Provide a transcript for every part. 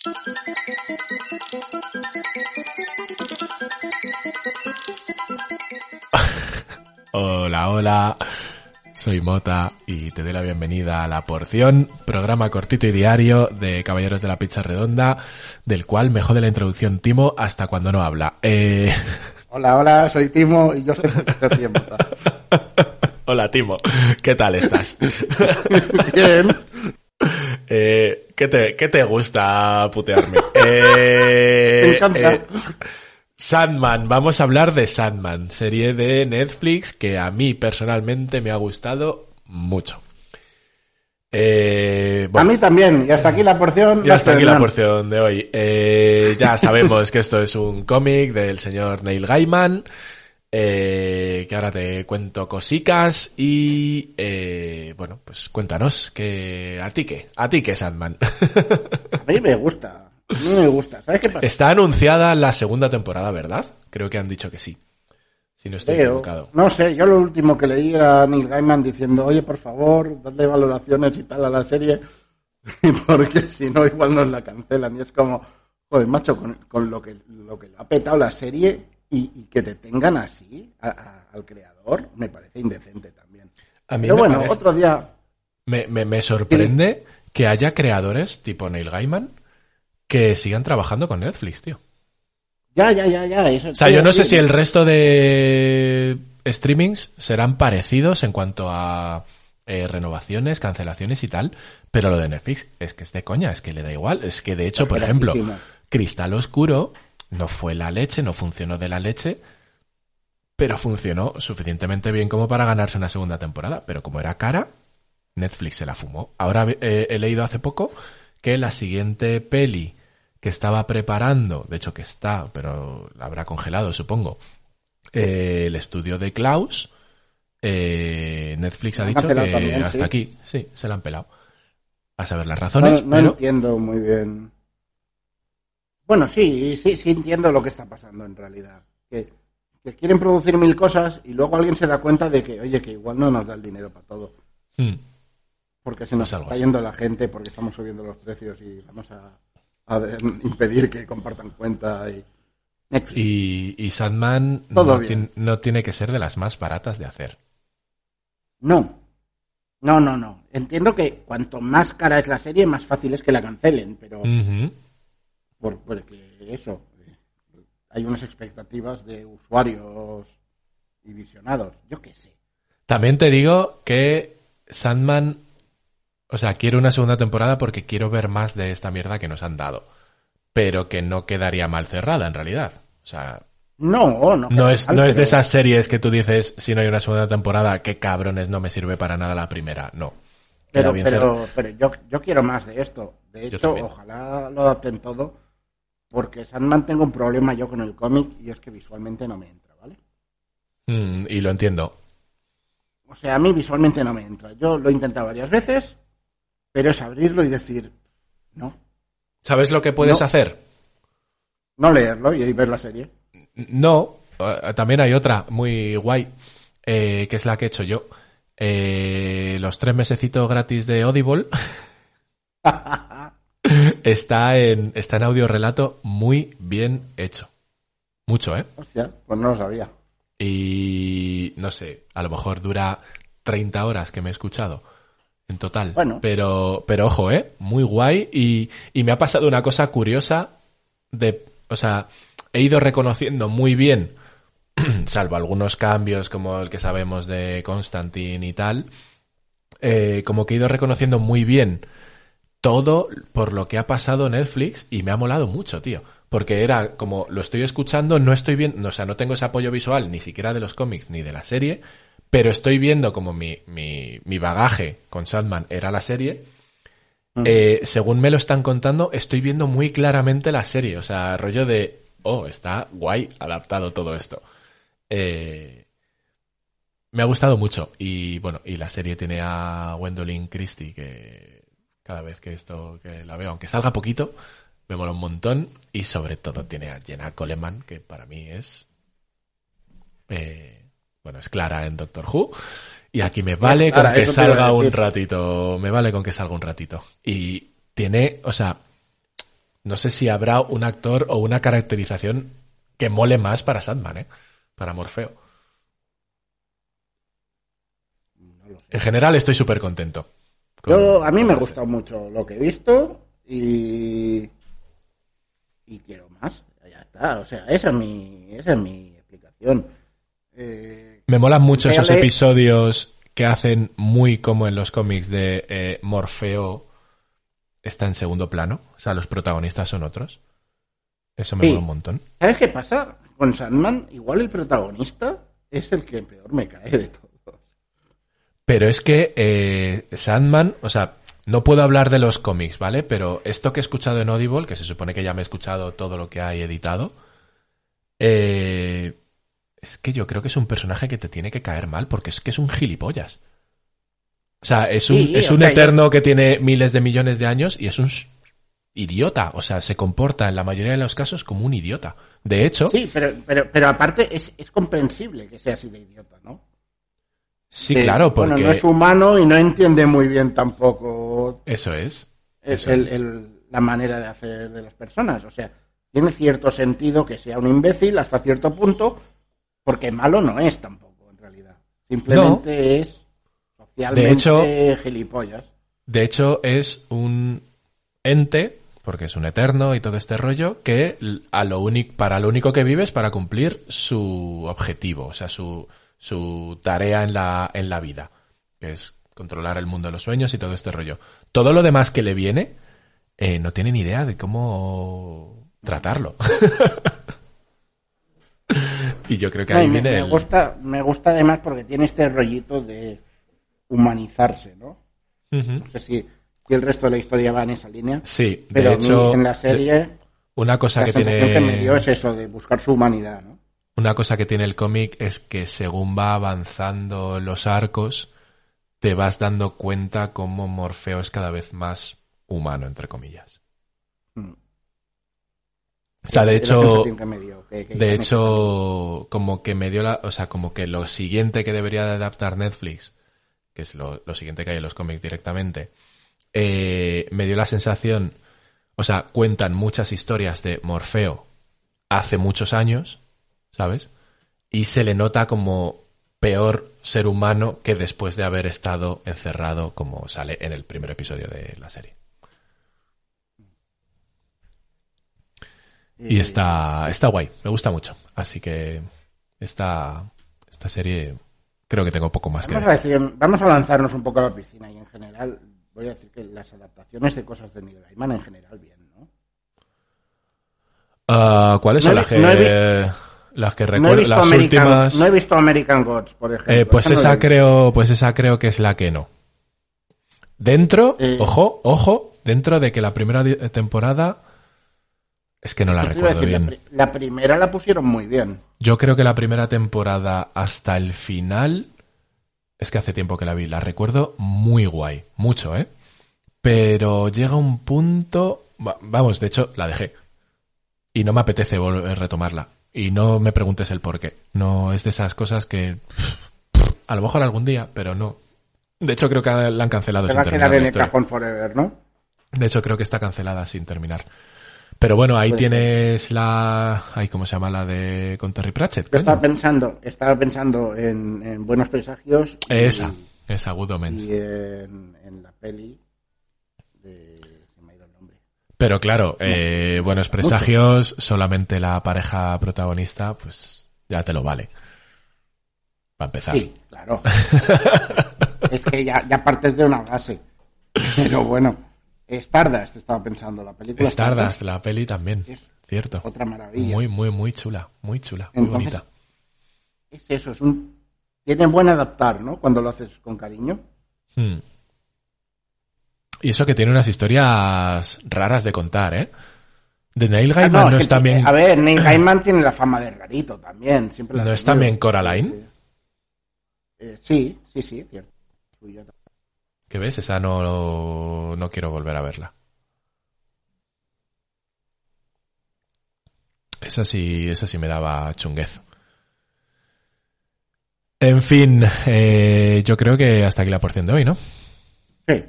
Hola, hola. Soy Mota y te doy la bienvenida a La Porción, programa cortito y diario de Caballeros de la Pizza Redonda, del cual me jode la introducción Timo hasta cuando no habla. Eh... Hola, hola, soy Timo y yo sé por qué se ríe Mota. Hola, Timo. ¿Qué tal estás? Bien. Eh, ¿qué, te, ¿Qué te gusta putearme? Eh, Me encanta. eh, Sandman, vamos a hablar de Sandman, serie de Netflix que a mí personalmente me ha gustado mucho. Eh, A mí también. Y hasta aquí la porción. y hasta aquí la porción de hoy. Eh, ya sabemos que esto es un cómic del señor Neil Gaiman, eh, que ahora te cuento cosicas y, eh, bueno, pues cuéntanos, que ¿a ti qué? ¿A ti qué, Sandman? A mí me gusta. A mí me gusta. ¿Sabes qué pasa? Está anunciada la segunda temporada, ¿verdad? Creo que han dicho que sí. Si no estoy Creo. equivocado. No sé, yo lo último que leí era Neil Gaiman diciendo, oye, por favor, dadle valoraciones y tal a la serie, porque si no, igual nos la cancelan. Y es como, joder, macho, con, con lo, que, lo que ha petado la serie y, y que te tengan así a- a- al creador, me parece indecente también. A mí Pero bueno, parece- otro día, Me, me- me sorprende que haya creadores tipo Neil Gaiman que sigan trabajando con Netflix, tío. ya, ya, ya, ya. Eso, O sea, yo no sé si el resto de streamings serán parecidos en cuanto a eh, renovaciones, cancelaciones y tal, pero lo de Netflix es que es de coña, es que le da igual. Es que de hecho, por ejemplo. Cristal Oscuro no fue la leche, no funcionó de la leche, pero funcionó suficientemente bien como para ganarse una segunda temporada. Pero como era cara, Netflix se la fumó. Ahora eh, he leído hace poco que la siguiente peli que estaba preparando, de hecho que está, pero la habrá congelado, supongo, eh, el estudio de Klaus, eh, Netflix ha dicho que también, hasta sí. aquí, sí, se la han pelado. A saber las No, razones, no pero entiendo muy bien. Bueno, sí, sí, sí entiendo lo que está pasando en realidad. Que, que quieren producir mil cosas y luego alguien se da cuenta de que, oye, que igual no nos da el dinero para todo. Hmm. Porque se nos Pues está así. yendo la gente, porque estamos subiendo los precios y vamos a, a ver, impedir que compartan cuenta y Netflix. Y, y Sandman Todo no, tiene que ser de las más baratas de hacer. No. No, no, no. Entiendo que cuanto más cara es la serie, más fácil es que la cancelen, pero porque eso, eh, hay unas expectativas de usuarios y visionados, yo qué sé. También te digo que Sandman, o sea, quiero una segunda temporada porque quiero ver más de esta mierda que nos han dado. Pero que no quedaría mal cerrada en realidad. O sea, No, no. es, mal, no es de esas series que tú dices, si no hay una segunda temporada, qué cabrones, no me sirve para nada la primera. No. Pero, pero, pero yo, yo quiero más de esto. De hecho, ojalá lo adapten todo, porque Sandman tengo un problema yo con el cómic y es que visualmente no me entra, ¿vale? Mm, y lo entiendo. O sea, a mí visualmente no me entra. Yo lo he intentado varias veces, pero es abrirlo y decir, no, ¿Sabes lo que puedes No. hacer? no leerlo y ver la serie. No, eh, también hay otra muy guay, eh, que es la que he hecho yo. Eh, los tres mesecitos gratis de Audible está en, está en audio relato muy bien hecho. Mucho, ¿eh? Hostia, pues no lo sabía. Y no sé, a lo mejor dura 30 horas que me he escuchado en total. Bueno. Pero, pero ojo, ¿eh? Muy guay. Y, y me ha pasado una cosa curiosa de, o sea, he ido reconociendo muy bien, salvo algunos cambios como el que sabemos de Constantine y tal, eh, como que he ido reconociendo muy bien todo por lo que ha pasado Netflix y me ha molado mucho, tío. Porque era como, lo estoy escuchando, no estoy viendo, o sea, no tengo ese apoyo visual ni siquiera de los cómics ni de la serie, pero estoy viendo como mi, mi, mi bagaje con Sandman era la serie. Eh, según me lo están contando, estoy viendo muy claramente la serie. O sea, rollo de, oh, está guay adaptado todo esto. Eh, me ha gustado mucho. Y bueno, y la serie tiene a Gwendolyn Christie, que cada vez que esto que la veo, aunque salga poquito, me mola un montón. Y sobre todo tiene a Jenna Coleman, que para mí es. eh, bueno, es Clara en Doctor Who. Y aquí me vale con que salga un ratito. Me vale con que salga un ratito. Y tiene, o sea, no sé si habrá un actor o una caracterización que mole más para Sandman, ¿eh? Para Morfeo. En general estoy súper contento. Yo, a mí me la gusta mucho lo que he visto y, y quiero más. Ya está, o sea, esa es mi, esa es mi explicación. Eh, Me molan mucho esos episodios que hacen muy como en los cómics de eh, Morfeo está en segundo plano. O sea, los protagonistas son otros. Eso me Sí. mola un montón. ¿Sabes qué pasa? Con Sandman, igual el protagonista es el que peor me cae de todos. Pero es que eh, Sandman, o sea, no puedo hablar de los cómics, ¿vale? Pero esto que he escuchado en Audible, que se supone que ya me he escuchado todo lo que hay editado, eh, es que yo creo que es un personaje que te tiene que caer mal, porque es que es un gilipollas. O sea, es un, Sí, es un sea, yo- eterno que tiene miles de millones de años y es un idiota. O sea, se comporta en la mayoría de los casos como un idiota. De hecho, Sí, pero, pero, pero aparte es, es comprensible que sea así de idiota, ¿no? Sí, Que, claro, porque Bueno, no es humano y no entiende muy bien tampoco eso es. el- Eso el- es. el- la manera de hacer de las personas. O sea, tiene cierto sentido que sea un imbécil hasta cierto punto, porque malo no es tampoco, en realidad. Simplemente es socialmente De hecho- gilipollas. De hecho, es un ente, porque es un eterno y todo este rollo, que a lo para lo único que vive es para cumplir su objetivo, o sea, su, su tarea en la, en la vida, que es controlar el mundo de los sueños y todo este rollo. Todo lo demás que le viene, eh, no tiene ni idea de cómo tratarlo. y yo creo que ahí viene me el... gusta, me gusta además porque tiene este rollito de humanizarse, ¿no? No sé si, si el resto de la historia va en esa línea. Sí, Pero de hecho, en la serie, una cosa la que tiene... que me dio es eso, de buscar su humanidad, ¿no? Una cosa que tiene el cómic es que según va avanzando los arcos, te vas dando cuenta cómo Morfeo es cada vez más humano, entre comillas. Mm. O sea, de hecho, sensación que me dio, que- que ya de hecho, como que me dio la, o sea, como que lo siguiente que debería de adaptar Netflix, que es lo, lo siguiente que hay en los cómics directamente, eh, me dio la sensación, o sea, cuentan muchas historias de Morfeo hace muchos años, ¿sabes? Y se le nota como peor ser humano que después de haber estado encerrado como sale en el primer episodio de la serie. Y Eh, está, está guay, me gusta mucho. Así que esta, esta serie creo que tengo poco más que Vamos a, decir. decir, vamos a lanzarnos un poco a la piscina y en general voy a decir que las adaptaciones de cosas de Neil Gaiman en general bien, ¿no? Ah, ¿Cuáles No son las que, no las que No recuerdo? visto las American, últimas. no he visto American Gods, por ejemplo. Eh, pues no la esa creo, pues esa creo que es la que no. Dentro, Eh. ojo, ojo, dentro de que la primera temporada es que no la recuerdo decir, bien. La, pri- la primera la pusieron muy bien. Yo creo que la primera temporada hasta el final es que hace tiempo que la vi, la recuerdo muy guay, mucho, ¿eh? Pero llega un punto, va- vamos, de hecho la dejé y no me apetece volver a retomarla y no me preguntes el por qué. No es de esas cosas que a lo mejor algún día, pero no. De hecho creo que la han cancelado Se sin va a terminar quedar en el cajón forever, ¿no? De hecho, creo que está cancelada sin terminar. Pero bueno, ahí Puede ser. tienes la. Ay, ¿Cómo se llama la de con Terry Pratchett? Yo estaba pensando, estaba pensando en, en Buenos Presagios y, Esa, esa Good Omens. y en, en la peli de... Se me ha ido el nombre. Pero claro, eh, buenos presagios, solamente la pareja protagonista, pues ya te lo vale. Para empezar. Sí, claro. es que ya, ya partes de una base. Pero bueno, Stardust estaba pensando, la película Stardust, la peli también. Es Cierto. otra maravilla. Muy, muy, muy chula. Muy chula. Muy Entonces, bonita. Es eso, es un... Tiene buen adaptar, ¿no? Cuando lo haces con cariño. Hmm. Y eso que tiene unas historias raras de contar, ¿eh? De Neil Ah, Gaiman no, es que, también. A ver, Neil Gaiman tiene la fama de rarito también. Siempre ¿No es también Coraline? Eh, sí, sí, sí, cierto. ¿Qué ves? Esa no, no quiero volver a verla. Esa sí, esa sí me daba chunguez. En fin, eh, yo creo que hasta aquí la porción de hoy, ¿no? Sí,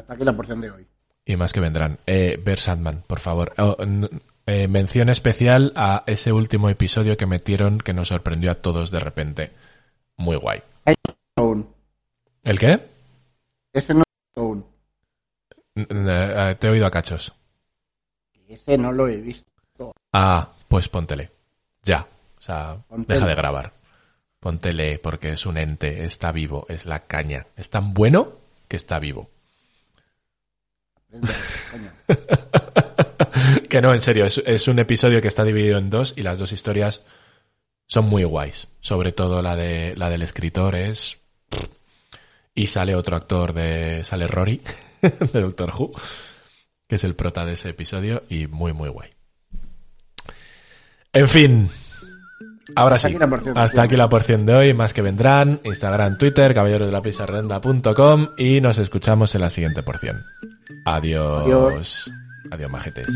hasta aquí la porción de hoy. Y más que vendrán. Eh, ver Sandman, por favor. Oh, eh, mención especial a ese último episodio que metieron que nos sorprendió a todos de repente. Muy guay. ¿El qué? Ese no aún. Eh, te he oído a cachos. Ese no lo he visto. Ah, pues póntele. Ya. O sea, Póntele. deja de grabar. Póntele porque es un ente, está vivo, es la caña. Es tan bueno que está vivo. Que no, en serio, es, es un episodio que está dividido en dos y las dos historias son muy guays. Sobre todo la de la del escritor es y sale otro actor de sale Rory de Doctor Who, que es el prota de ese episodio y muy muy guay. En fin, Ahora hasta sí, aquí porción, hasta aquí la porción de hoy, más que vendrán, Instagram, Twitter, caballeros de la y nos escuchamos en la siguiente porción. Adiós. Adiós, Adiós majetes.